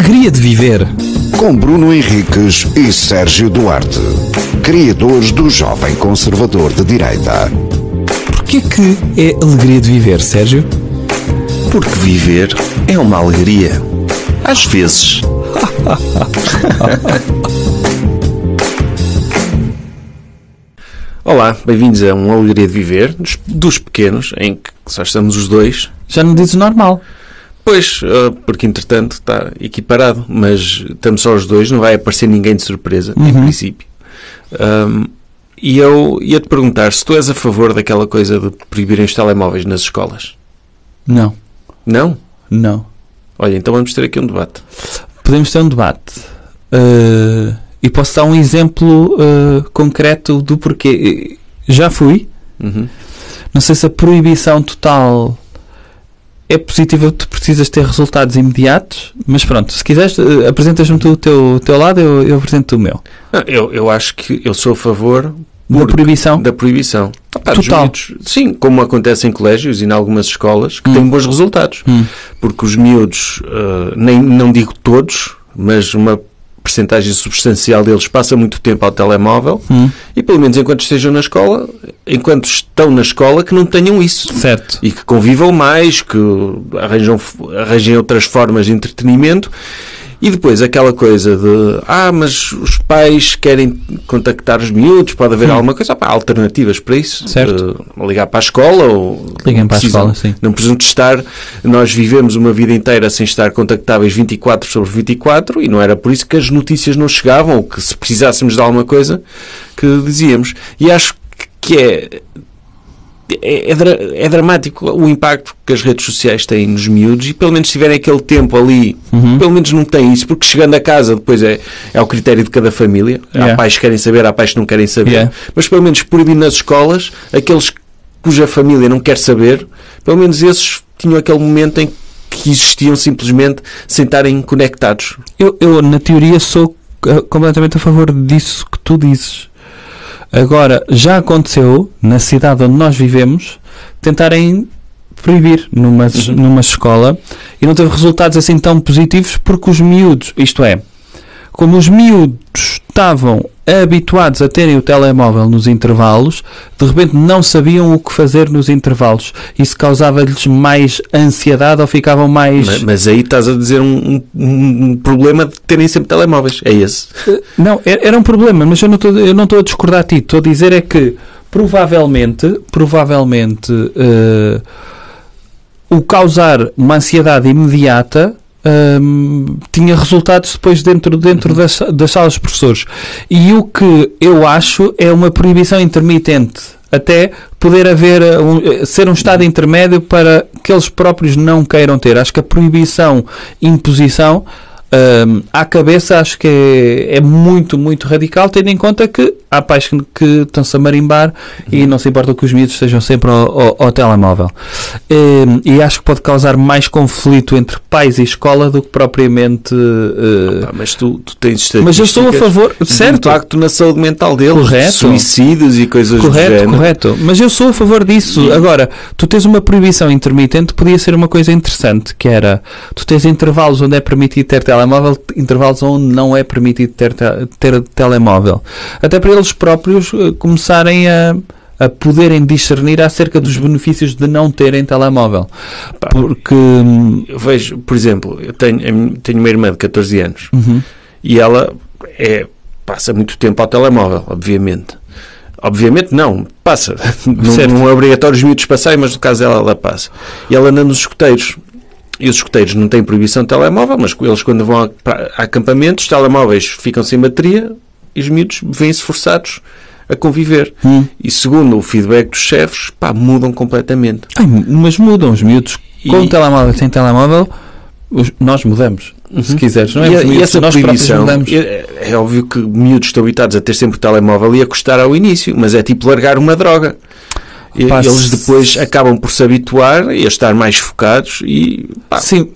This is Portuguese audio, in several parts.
alegria de viver. Com Bruno Henriques e Sérgio Duarte, criadores do Jovem Conservador de Direita. Porquê que é alegria de viver, Sérgio? Porque viver é uma alegria. Às vezes. Olá, bem-vindos a uma alegria de viver dos, dos pequenos, em que só estamos os dois. Já não dizes normal. Pois, uh, porque entretanto está equiparado, mas estamos só os dois, não vai aparecer ninguém de surpresa, em princípio. Um, e eu ia-te perguntar se tu és a favor daquela coisa de proibirem os telemóveis nas escolas. Não, Não? não. Olha, então vamos ter aqui um debate. Podemos ter um debate. Uh, e posso dar um exemplo uh, concreto do porquê. Já fui. Uhum. Não sei se a proibição total é positiva, tu precisas ter resultados imediatos, mas pronto, se quiseres, uh, apresentas-me tu o teu, teu lado, eu, eu apresento o meu. Não, Eu, eu acho que eu sou a favor Da proibição? Da proibição. Dos Total. miúdos. sim, como acontece em colégios e em algumas escolas que Hum. têm bons resultados. Hum. Porque os miúdos, uh, nem, não digo todos, mas uma percentagem substancial deles passa muito tempo ao telemóvel Hum. e pelo menos enquanto estejam na escola, enquanto estão na escola, que não tenham isso. Certo. E que convivam mais, que arranjam, arranjem outras formas de entretenimento. E depois aquela coisa de ah, mas os pais querem contactar os miúdos, pode haver alguma coisa, Pá, alternativas para isso. Certo. Eh, ligar para a escola ou Liguem para a precisam- escola, sim. Não precisam de estar. Nós vivemos uma vida inteira sem estar contactáveis 24 sobre 24 e não era por isso que as notícias não chegavam ou que se precisássemos de alguma coisa que dizíamos. E acho que é é, é é dramático o impacto que as redes sociais têm nos miúdos e pelo menos se tiverem aquele tempo ali, Uhum. pelo menos não tem isso, porque chegando a casa depois é, é ao critério de cada família. Yeah. Há pais que querem saber, há pais que não querem saber. Yeah. Mas pelo menos proibir nas escolas, aqueles cuja família não quer saber, pelo menos esses tinham aquele momento em que existiam simplesmente sem estarem conectados. Eu, eu, na teoria, sou uh, completamente a favor disso que tu dizes. Agora, já aconteceu, na cidade onde nós vivemos, tentarem proibir numa, numa escola e não teve resultados assim tão positivos porque os miúdos, isto é, como os miúdos estavam habituados a terem o telemóvel nos intervalos, de repente não sabiam o que fazer nos intervalos. Isso causava-lhes mais ansiedade ou ficavam mais. Mas, mas aí estás a dizer um, um- um problema de terem sempre telemóveis. É esse. Não, era um problema, mas eu não estou, eu não estou a discordar a ti. Estou a dizer é que provavelmente, provavelmente eh, o causar uma ansiedade imediata hum, tinha resultados depois dentro, dentro das, das salas de professores. E o que eu acho é uma proibição intermitente. Até poder haver eh, um, eh, ser um estado intermédio para que eles próprios não queiram ter. Acho que a proibição, imposição, hum, à cabeça acho que é, é muito, muito radical, tendo em conta que há pais que, que estão-se a marimbar e não se importam que os miúdos estejam sempre ao, ao- ao telemóvel. Hum, e acho que pode causar mais conflito entre pais e escola do que propriamente. eh, Pá, mas tu, tu tens mas eu estou a favor. Certo, impacto na saúde mental deles. Correto. Suicídios e coisas Correto, correto. Mas eu sou a favor disso. Agora, tu tens uma proibição intermitente, podia ser uma coisa interessante, que era, tu tens intervalos onde é permitido ter telemóvel, intervalos onde não é permitido ter, te- ter telemóvel. Até para eles próprios eh, começarem a, a poderem discernir acerca dos benefícios de não terem telemóvel. Porque... Eu vejo, por exemplo, eu tenho, tenho uma irmã de 14 anos uhum, e ela é, passa muito tempo ao telemóvel, obviamente. Obviamente não, passa. Não, não é obrigatório os miúdos passarem, mas no caso dela, ela passa. E ela anda nos escuteiros. E os escuteiros não têm proibição de telemóvel, mas eles quando vão a, a acampamentos, os telemóveis ficam sem bateria e os miúdos vêm-se forçados a conviver. hum. E segundo o feedback dos chefes, pá, mudam completamente. Ai, mas mudam os miúdos. Com E- telemóvel, sem telemóvel, os- nós mudamos. Se quiseres, não é? e, e essa nós proibição, mudamos. é, é óbvio que miúdos estão habituados a ter sempre o telemóvel e a custar ao início, mas é tipo largar uma droga. E Pá, eles depois acabam por se habituar e a estar mais focados e pá, Sim,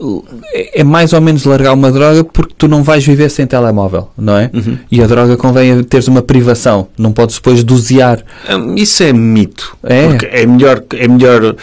é é mais ou menos largar uma droga porque tu não vais viver sem telemóvel, não é? Uhum. E a droga convém teres uma privação, não podes depois dosear. hum, isso é mito. É? Porque é melhor, é melhor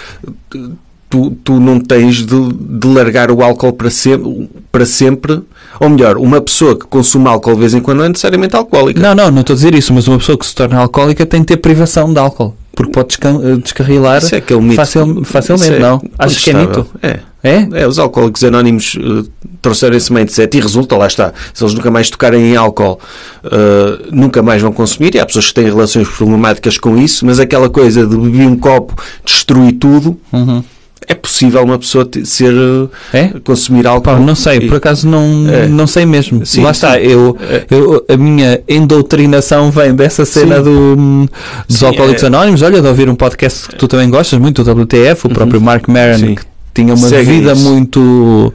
tu, tu não tens de, de largar o álcool para sempre, para sempre Ou melhor, uma pessoa que consome álcool de vez em quando não é necessariamente alcoólica. Não, não, não estou a dizer isso, mas uma pessoa que se torna alcoólica tem de ter privação de álcool. Porque pode eh, descarrilar Isso é aquele mito. facil- facilmente, é não? Acho que é mito. É. É? É, os alcoólicos anónimos eh, trouxeram esse mindset e resulta, lá está. Se eles nunca mais tocarem em álcool, eh, nunca mais vão consumir. E há pessoas que têm relações problemáticas com isso, mas aquela coisa de beber um copo, destruir tudo, Uhum. É possível uma pessoa ser, eh, É? consumir álcool. Pá, não sei, por acaso não, É. não sei mesmo. Sim, Lá está, sim. eu, É. eu- a minha endoutrinação vem dessa cena Sim. do, dos Sim, Alcoólicos é. Anónimos. Olha, de ouvir um podcast que tu também gostas muito, o WTF, o próprio Mark Maron, que tinha uma Segue vida isso. muito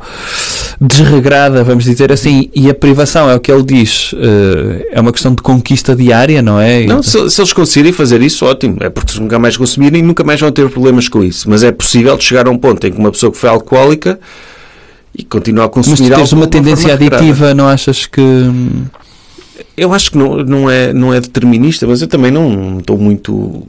desregrada, vamos dizer assim, e a privação é o que ele diz, eh, é uma questão de conquista diária, não é? Não, se, se eles conseguirem fazer isso, ótimo. É porque se nunca mais consumirem, nunca mais vão ter problemas com isso. Mas é possível chegar a um ponto em que uma pessoa que foi alcoólica e continua a Mas consumir tu tens uma tendência regrada. aditiva, não achas que. Eu acho que não, não, é, não é determinista, mas eu também não estou muito.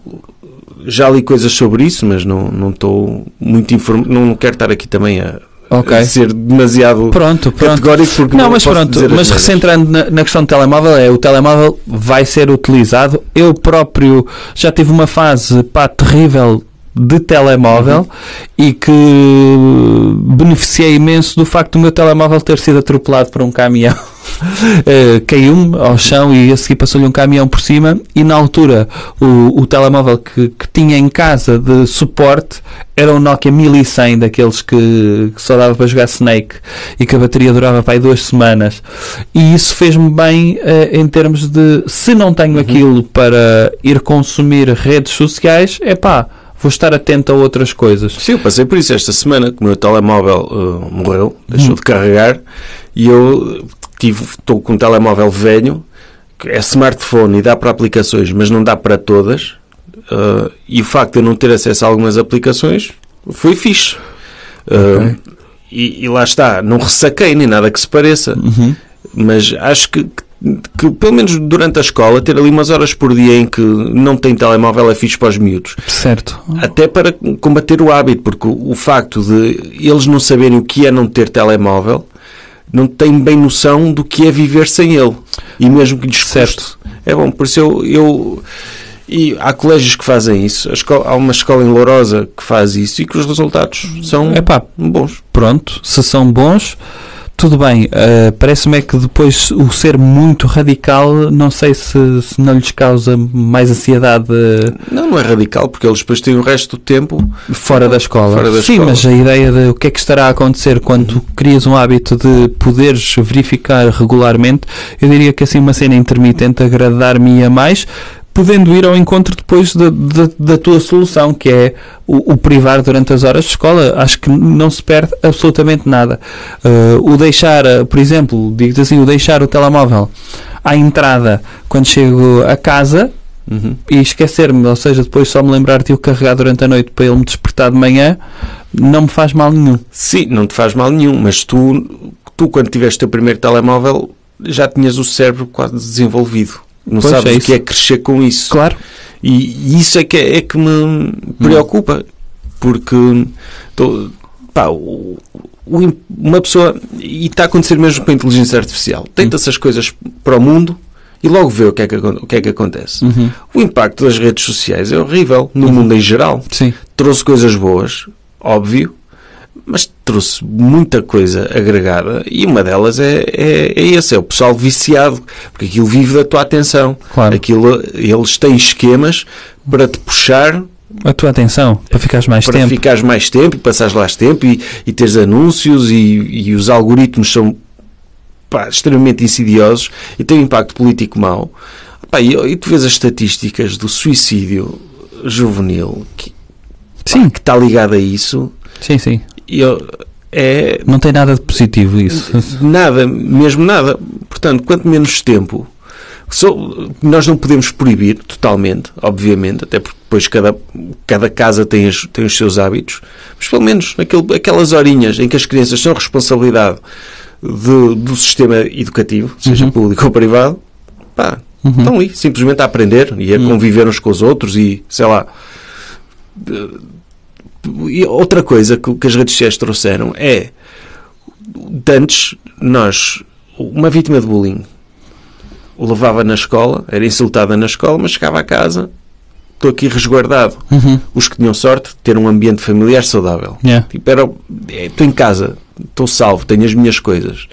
Já li coisas sobre isso, mas não não estou muito informado. Não quero estar aqui também a, Ok. a ser demasiado Pronto, pronto. categórico porque Não, não, mas pronto, mas recentrando na, na questão do telemóvel, é o telemóvel vai ser utilizado. Eu próprio já tive uma fase pá, terrível de telemóvel Uhum. e que beneficiei imenso do facto do meu telemóvel ter sido atropelado por um caminhão. Eh, Caiu-me ao chão e a seguir passou-lhe um caminhão por cima e na altura o, o telemóvel que, que tinha em casa de suporte era um Nokia 1100 daqueles que, que só dava para jogar Snake e que a bateria durava para aí duas semanas e isso fez-me bem eh, em termos de se não tenho aquilo para ir consumir redes sociais é pá, vou estar atento a outras coisas Sim, eu passei por isso esta semana, que o meu telemóvel uh, morreu, Hum. deixou de carregar, e eu estou com um telemóvel velho, que é smartphone e dá para aplicações, mas não dá para todas, uh, e o facto de eu não ter acesso a algumas aplicações foi fixe. Uh, e, e lá está, não ressaquei nem nada que se pareça, Uhum. mas acho que, que, pelo menos durante a escola, ter ali umas horas por dia em que não tem telemóvel é fixe para os miúdos. certo Até para combater o hábito, porque o, o facto de eles não saberem o que é não ter telemóvel, não têm bem noção do que é viver sem ele. E mesmo que lhes Certo. É bom, por isso eu, eu- E há colégios que fazem isso. A escola- há uma escola em Lourosa que faz isso e que os resultados são Epá, bons. pronto, se são bons, tudo bem. Uh, Parece-me é que depois o ser muito radical, não sei se, se não lhes causa mais ansiedade uh, Não, não é radical, porque eles depois têm o resto do tempo. fora da escola. Fora da Sim, escola. mas a ideia de o que é que estará a acontecer quando tu crias um hábito de poderes verificar regularmente, eu diria que assim uma cena intermitente agradar-me-ia mais. Podendo ir ao encontro depois da, da, da tua solução, que é o, o privar durante as horas de escola. Acho que não se perde absolutamente nada. Uh, o deixar, uh, por exemplo, digo assim, o deixar o telemóvel à entrada quando chego a casa, Uhum. e esquecer-me, ou seja, depois só me lembrar de o carregar durante a noite para ele me despertar de manhã, não me faz mal nenhum. Sim, não te faz mal nenhum, mas tu, tu quando tiveste o teu primeiro telemóvel, já tinhas o cérebro quase desenvolvido. Não Pois, sabes é o que é crescer com isso. Claro. E, e isso é que, é que me preocupa, porque tô- pá, o- o uma pessoa, e está a acontecer mesmo com a inteligência artificial, tenta essas coisas para o mundo e logo vê o que é que, o que, é que acontece. Uhum. O impacto das redes sociais é horrível no mundo em geral. Sim. Trouxe coisas boas, óbvio, mas trouxe muita coisa agregada e uma delas é, é, é esse, é o pessoal viciado, porque aquilo vive da tua atenção. Claro. Aquilo, eles têm esquemas para te puxar A tua atenção, para ficares mais para tempo. ficares mais tempo, passares lá tempo e, e teres anúncios e, e os algoritmos são pá, extremamente insidiosos e têm um impacto político mau. Pá, e, e tu vês as estatísticas do suicídio juvenil que, Sim, que está ligado a isso sim, sim. Eu- é Não tem nada de positivo isso. nada, mesmo nada. Portanto, quanto menos tempo. Só, nós não podemos proibir totalmente, obviamente, até porque depois cada, cada casa tem, as- tem os seus hábitos, mas pelo menos aquelas horinhas em que as crianças são responsabilidade de- do sistema educativo, seja Uhum. público ou privado, pá, Uhum. estão ali simplesmente a aprender e a conviver uns com os outros e sei lá. E outra coisa que, que as redes sociais trouxeram é antes nós uma vítima de bullying o levava na escola, era insultada na escola, mas chegava a casa, estou aqui resguardado. Uhum. Os que tinham sorte de ter um ambiente familiar saudável. Yeah. Tipo, era, é, estou em casa, estou salvo, tenho as minhas coisas.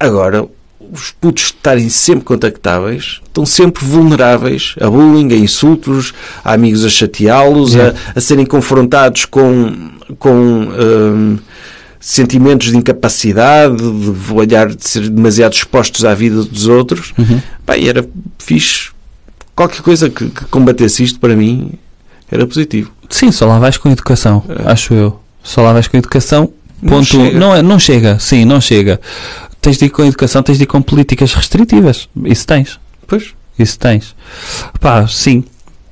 Agora, os putos estarem sempre contactáveis, estão sempre vulneráveis a bullying, a insultos, a amigos a chateá-los, a, a serem confrontados com, com hum, sentimentos de incapacidade, de olhar, de ser demasiado expostos à vida dos outros. Uhum. E era fixe. Qualquer coisa que, que combatesse isto, para mim, era positivo. Sim, só lá vais com educação, É. acho eu. Só lá vais com educação. Não Ponto. chega. Não, é, não chega, sim, não chega. Tens de ir com educação, tens de ir com políticas restritivas. Isso tens. Pois. Isso tens. Pá, sim.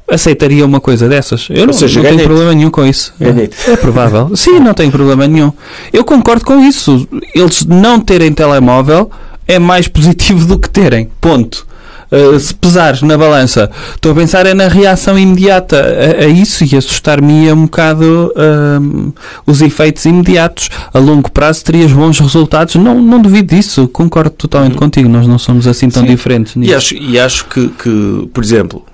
Aceitaria uma coisa dessas. Eu não, seja, não tenho problema nenhum com isso. Ganhei-te. É provável. Sim, não tenho problema nenhum. Eu concordo com isso. Eles não terem telemóvel é mais positivo do que terem. Ponto. Uh, se pesares na balança, estou a pensar é na reação imediata a, a isso e assustar-me um bocado um, os efeitos imediatos. A longo prazo terias bons resultados. Não, não duvido disso. Concordo totalmente contigo. Nós não somos assim tão Uhum. Sim. diferentes E nisso. acho, e acho que, que, por exemplo,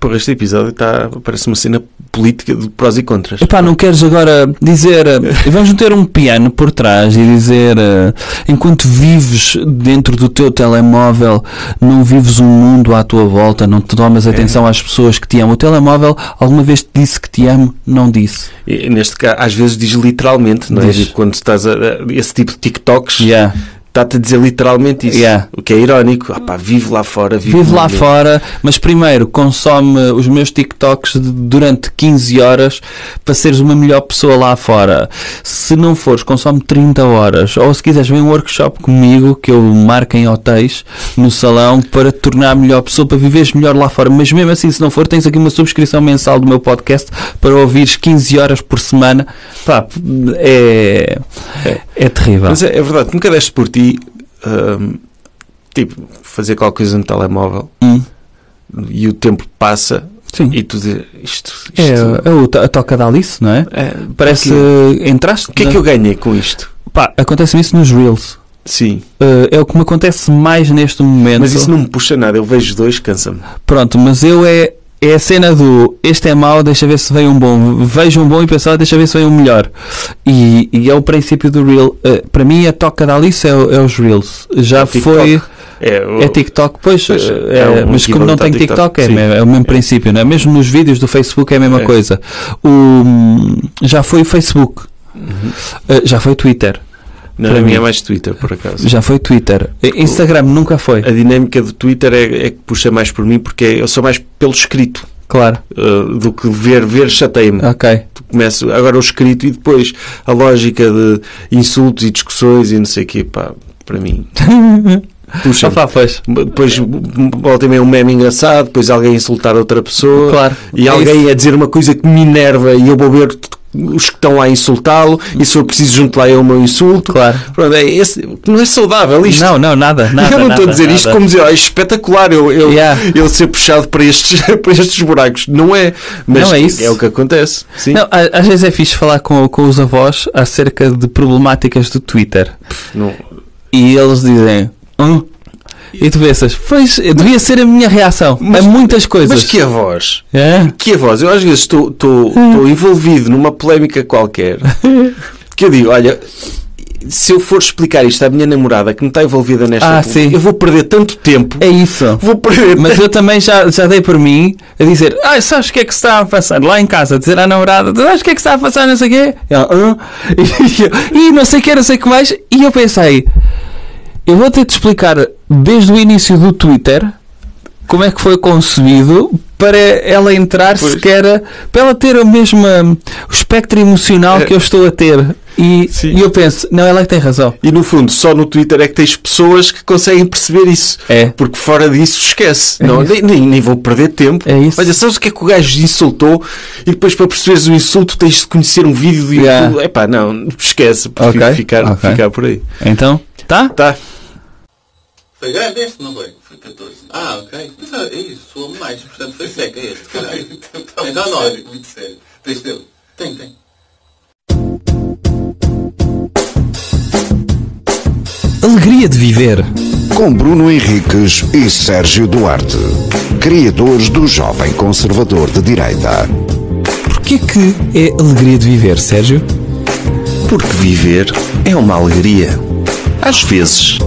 por este episódio está, parece uma cena política de prós e contras. Epá, não queres agora dizer. eh, Vamos meter um piano por trás e dizer. eh, Enquanto vives dentro do teu telemóvel, não vives um mundo à tua volta, não te tomas atenção às pessoas que te amam. O telemóvel alguma vez te disse que te amo? Não disse. E, neste caso, às vezes diz literalmente, não é? Diz. Quando estás a, a- esse tipo de TikToks, Yeah. Está-te a dizer literalmente isso. Yeah. O que é irónico. Ah, pá, vive lá fora, Vive no lá fora, mas primeiro consome os meus TikToks durante 15 horas para seres uma melhor pessoa lá fora. Se não fores, consome 30 horas. Ou se quiseres, vem um workshop comigo que eu marco em hotéis no salão para te tornar a melhor pessoa, para viveres melhor lá fora. Mas mesmo assim, se não for, tens aqui uma subscrição mensal do meu podcast para ouvires 15 horas por semana. Pá, é, é, terrível. Mas é, é verdade, nunca deste por ti, hum, tipo, fazer qualquer coisa no telemóvel Hum, e o tempo passa sim. e tu dizes isto, isto É, é a toca da Alice, não é? é, Parece. porque- Entraste. O que é que eu ganhei com isto? Pá, acontece isso nos Reels. Sim, Uh, é o que me acontece mais neste momento. mas isso não me puxa nada. Eu vejo dois, cansa-me. Pronto, mas eu é, é a cena do este é mau, deixa ver se vem um bom. Vejo um bom e penso, deixa ver se vem um melhor. E, e é o princípio do Reel. Uh, para mim, a toca da Alice é, é os Reels. Já É foi. É, o- É TikTok, pois, Pois, uh, é é, um mas como não tem TikTok, TikTok, é, é o mesmo princípio, não é? Mesmo nos vídeos do Facebook é a mesma É. coisa. O, já foi o Facebook, Uhum. uh, já foi o Twitter, Não, para mim. é mais Twitter, por acaso. já foi o Twitter. Instagram nunca foi, A dinâmica do Twitter é, é que puxa mais por mim porque eu sou mais pelo escrito claro. uh, do que ver, ver chateia-me. Ok. Começo agora o escrito e depois a lógica de insultos e discussões e não sei o quê, pá, para mim. Puxa. Opa, pois. Depois volta também um meme engraçado, depois alguém insultar outra pessoa Claro. e É alguém a dizer uma coisa que me enerva e eu vou ver os que estão lá a insultá-lo e se for preciso junto lá eu o meu insulto. Claro. Pronto, é esse, não é saudável isto. Não, não, nada. nada eu não estou a nada, dizer isto nada. como dizer, "Ah, isto é espetacular eu, eu, Yeah. eu ser puxado para estes, para estes buracos. Não é. Mas Não é isso. o que acontece. Sim. Não, às vezes é fixe falar com, com os avós acerca de problemáticas do Twitter. Não- E eles dizem. Hum? E tu pensas, pois, devia ser a minha reação a muitas coisas. Mas que a voz? É? Que a voz? Eu às vezes estou, estou, estou envolvido numa polémica qualquer que eu digo, olha, se eu for explicar isto à minha namorada que não está envolvida nesta Ah, eu vou perder tanto tempo. É isso. Vou perder Mas eu também já, já dei por mim a dizer, ah, sabes o que é que se está a passar? Lá em casa, a dizer à namorada, sabes o que é que se está a passar, não sei o quê? E ela, "Hã?" E eu, "Ih, não sei o que, não sei o que mais. E eu pensei, eu vou ter de explicar desde o início do Twitter como é que foi concebido para ela entrar Pois. sequer, para ela ter o mesmo hum, o espectro emocional É. que eu estou a ter. E, e eu penso, não, ela é que tem razão. E no fundo, só no Twitter é que tens pessoas que conseguem perceber isso. É. Porque fora disso, esquece. É não, nem, nem, vou perder tempo. É isso. Olha, sabes o que é que o gajo insultou? E depois, para perceberes o insulto, tens de conhecer um vídeo do Yeah. YouTube. Epá, não, esquece. Prefiro Ok, ficar, ok. ficar por aí. Então, tá? Tá. Foi grande este, não foi? Foi 14. Ah, ok. Mas é isso, soa mais, portanto foi seca este, caralho. então não, muito sério. Tens dele? Tem, tem. alegria de viver? Com Bruno Henriques e Sérgio Duarte, criadores do Jovem Conservador de Direita. Porquê que é alegria de viver, Sérgio? Porque viver é uma alegria. Às vezes.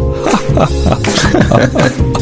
ハハハハ。